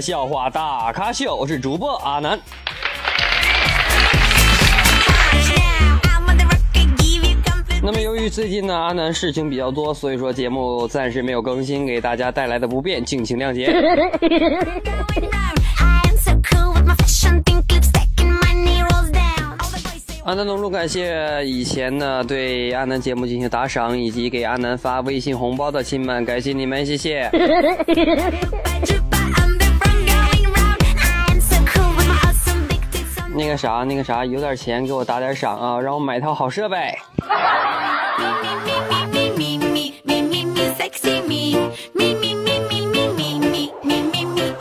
笑话大咖秀，我是主播阿南。那么由于最近呢阿南事情比较多，所以说节目暂时没有更新，给大家带来的不便，敬请谅解。阿南隆重感谢以前呢对阿南节目进行打赏以及给阿南发微信红包的亲们，感谢你们，谢谢。个啥，那个啥，有点钱给我打点赏啊，让我买套好设备。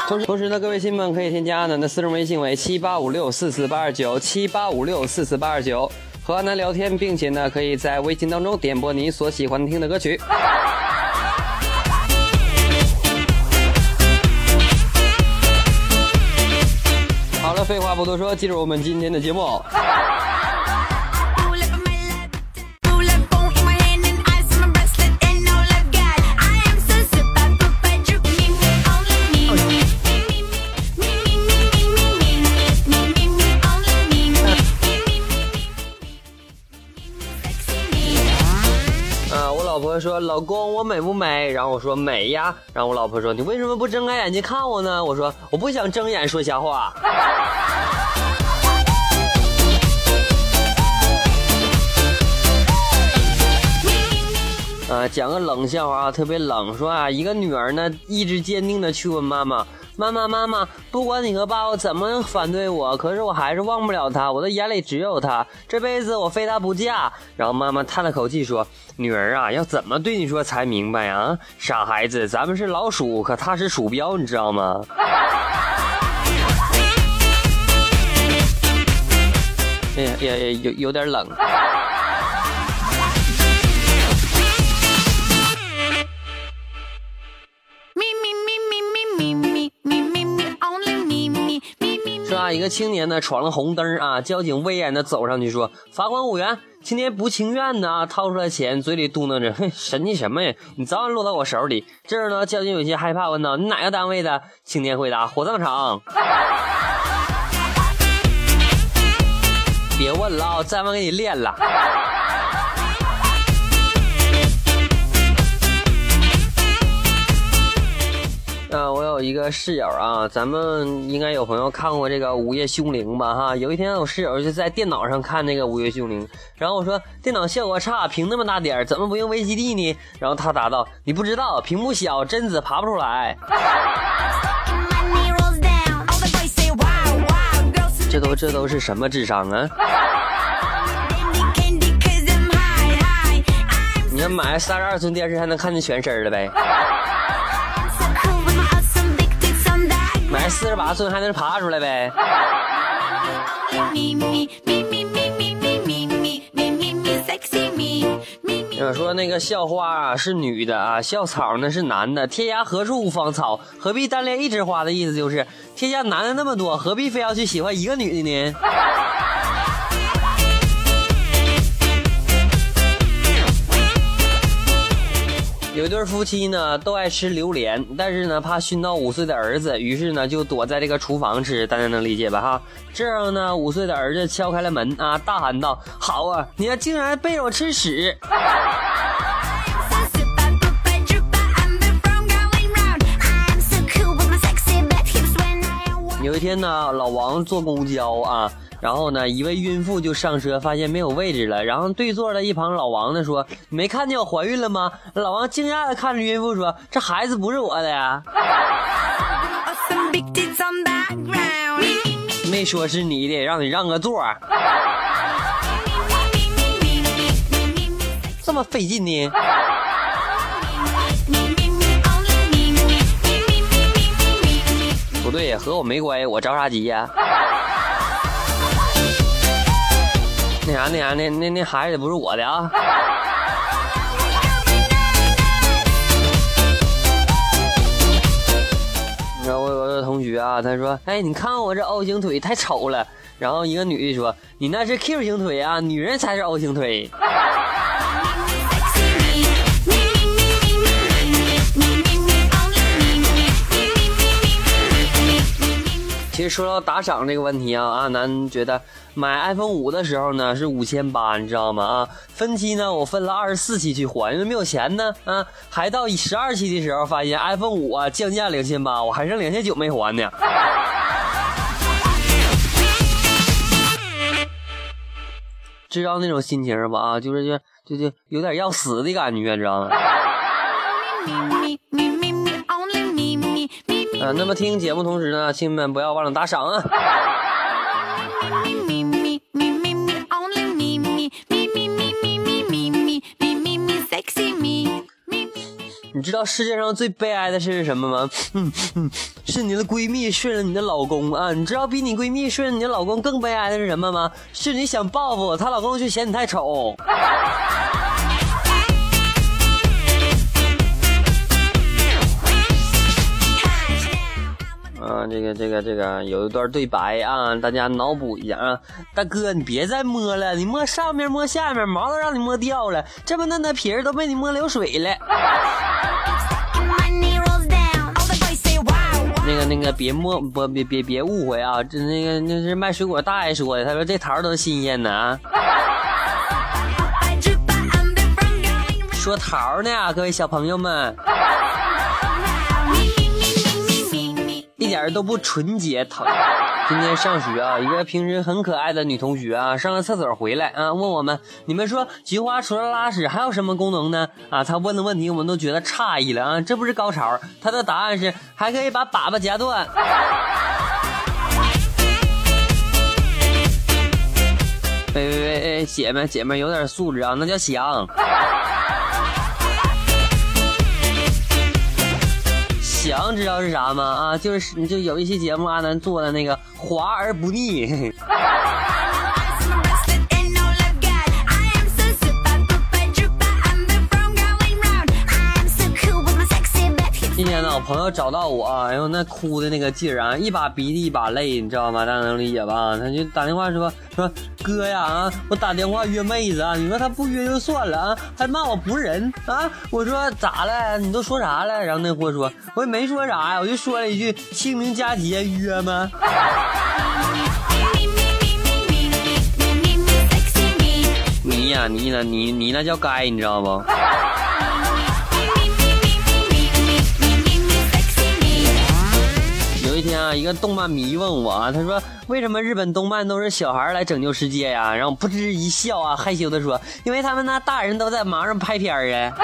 同时同时呢，各位亲们可以添加阿南的私人微信为七八五六四四八二九七八五六四四八二九，和阿南聊天，并且呢，可以在微信当中点播你所喜欢听的歌曲。废话不多说，进入我们今天的节目。说：“老公，我美不美？”然后我说：“美呀。”然后我老婆说：“你为什么不睁开眼睛看我呢？”我说：“我不想睁眼说瞎话。”啊，讲个冷笑话啊，特别冷。说啊，一个女儿呢，意志坚定的去问妈妈：“妈妈，妈妈，不管你和爸爸怎么反对我，可是我还是忘不了他，我的眼里只有他，这辈子我非他不嫁。”然后妈妈叹了口气说：“女儿啊，要怎么对你说才明白呀？傻孩子，咱们是老鼠，可他是鼠标，你知道吗？” 哎呀呀呀，有有点冷。一个青年呢闯了红灯啊，交警威严的走上去说：“罚款五元。”青年不情愿的啊掏出来钱，嘴里嘟囔着：“哼，神气什么呀？你早晚落到我手里。”这时呢，交警有些害怕，问道：“你哪个单位的？”青年回答：“火葬场。”别问了啊，再问给你练了。一个室友啊，咱们应该有朋友看过这个《午夜凶铃》吧？哈，有一天我室友就在电脑上看那个《午夜凶铃》，然后我说电脑效果差，屏那么大点儿，怎么不用 VCD 呢？然后他答道：“你不知道，屏幕小，贞子爬不出来。”这都这都是什么智商啊？你要买三十二寸电视，还能看见全身了呗？买四十八寸还能爬出来呗？说那个校花啊是女的啊，校草呢是男的，天涯何处无芳草，何必单恋一枝花的意思就是，天下男的那么多，何必非要去喜欢一个女的呢？有一对夫妻呢，都爱吃榴莲，但是呢，怕熏到五岁的儿子，于是呢，就躲在这个厨房吃。大家能理解吧？哈，这样呢，五岁的儿子敲开了门啊，大喊道：“好啊，你竟然背着我吃屎！”有一天呢，老王坐公交啊。然后呢，一位孕妇就上车，发现没有位置了。然后对坐的一旁老王呢说：“没看见我怀孕了吗？”老王惊讶的看着孕妇说：“这孩子不是我的呀。”没说是你的，让你让个座。这么费劲呢？不对，和我没关系，我着啥急呀？那啥，那啥，那那那孩子不是我的啊！你知道我有个同学啊，他说：“哎，你看我这 O 型腿太丑了。”然后一个女的说：“你那是 Q 型腿啊，女人才是 O 型腿。”其实说到打赏这个问题啊，阿南觉得买 iPhone 五的时候呢是五千八，你知道吗？啊，分期呢我分了二十四期去还，因为没有钱呢。啊，还到十二期的时候发现 iPhone 五啊降价两千八，我还剩两千九没还呢。知道那种心情吧？啊，就是就就就有点要死的感觉，知道吗？那么听节目同时呢，亲们不要忘了打赏啊！你知道世界上最悲哀的事是什么吗？嗯嗯，是你的闺蜜睡了你的老公啊！你知道比你闺蜜睡了你的老公更悲哀的是什么吗？是你想报复她老公，却嫌你太丑。这个这个这个有一段对白啊，大家脑补一下啊。大哥，你别再摸了，你摸上面摸下面，毛都让你摸掉了，这么嫩的皮儿都被你摸流水了。那个那个，别摸不别别别误会啊，这那个那是卖水果大爷说的，他说这桃都新鲜的啊。说桃呢，各位小朋友们。一点都不纯洁。讨厌。今天上学啊，一个平时很可爱的女同学啊，上了厕所回来啊，问我们：你们说菊花除了拉屎还有什么功能呢？啊，她问的问题我们都觉得诧异了啊，这不是高潮。她的答案是还可以把粑粑夹断。喂喂喂，姐妹姐妹有点素质啊，那叫香。想知道是啥吗？啊，就是就有一期节目阿南做的那个滑而不腻。朋友找到我，哎呦，那哭的那个劲儿啊，一把鼻涕一把泪，你知道吗？大家能理解吧？他就打电话说说哥呀啊，我打电话约妹子啊，你说他不约就算了啊，还骂我不是人啊！我说咋了？你都说啥了？然后那货说，我也没说啥呀，我就说了一句清明佳节约吗？你呀你呢你你那叫该，你知道不？一天啊，一个动漫迷问我啊，他说：“为什么日本动漫都是小孩来拯救世界呀？”然后噗嗤一笑啊，害羞的说：“因为他们那大人都在忙着拍片儿啊。”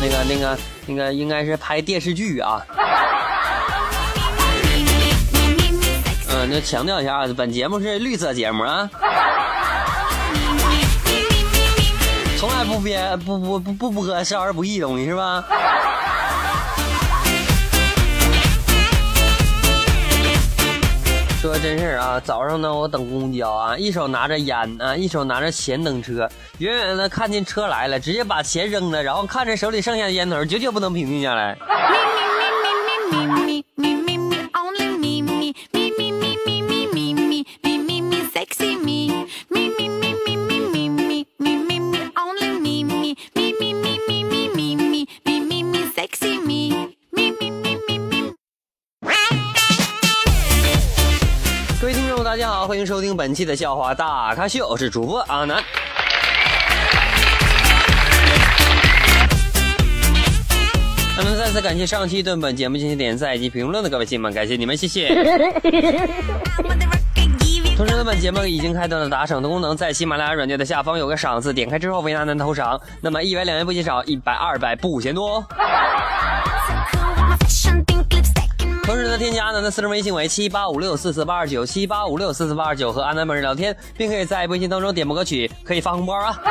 那个、那个、那个，应该是拍电视剧啊。嗯，那强调一下啊，本节目是绿色节目啊。从来不编不不不不播少儿不宜东西是吧？说真事儿啊，早上呢我等公交啊，一手拿着烟啊，一手拿着钱等车，远远的看见车来了，直接把钱扔了，然后看着手里剩下的烟头，久久不能平静下来。听本期的笑话大咖秀，我是主播阿南。那么再次感谢上期对本节目进行点赞以及评论的各位亲们，感谢你们，谢谢。同时呢，本节目已经开通了打赏的功能，在喜马拉雅软件的下方有个赏字，点开之后为阿南投赏，那么一元两元不嫌少，一百二百不嫌多。添加阿南的私人微信为七八五六四四八二九七八五六四四八二九，和阿南本人聊天，并可以在微信当中点播歌曲，可以发红包啊。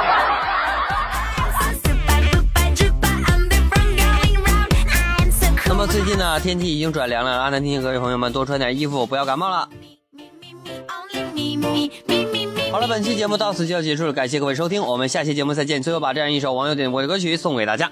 那么最近呢，天气已经转凉了，阿南提醒各位朋友们多穿点衣服，不要感冒了。好了，本期节目到此就要结束了，感谢各位收听，我们下期节目再见。最后把这样一首网友点播的歌曲送给大家。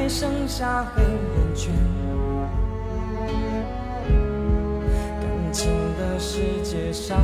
还剩下黑眼圈，感情的世界伤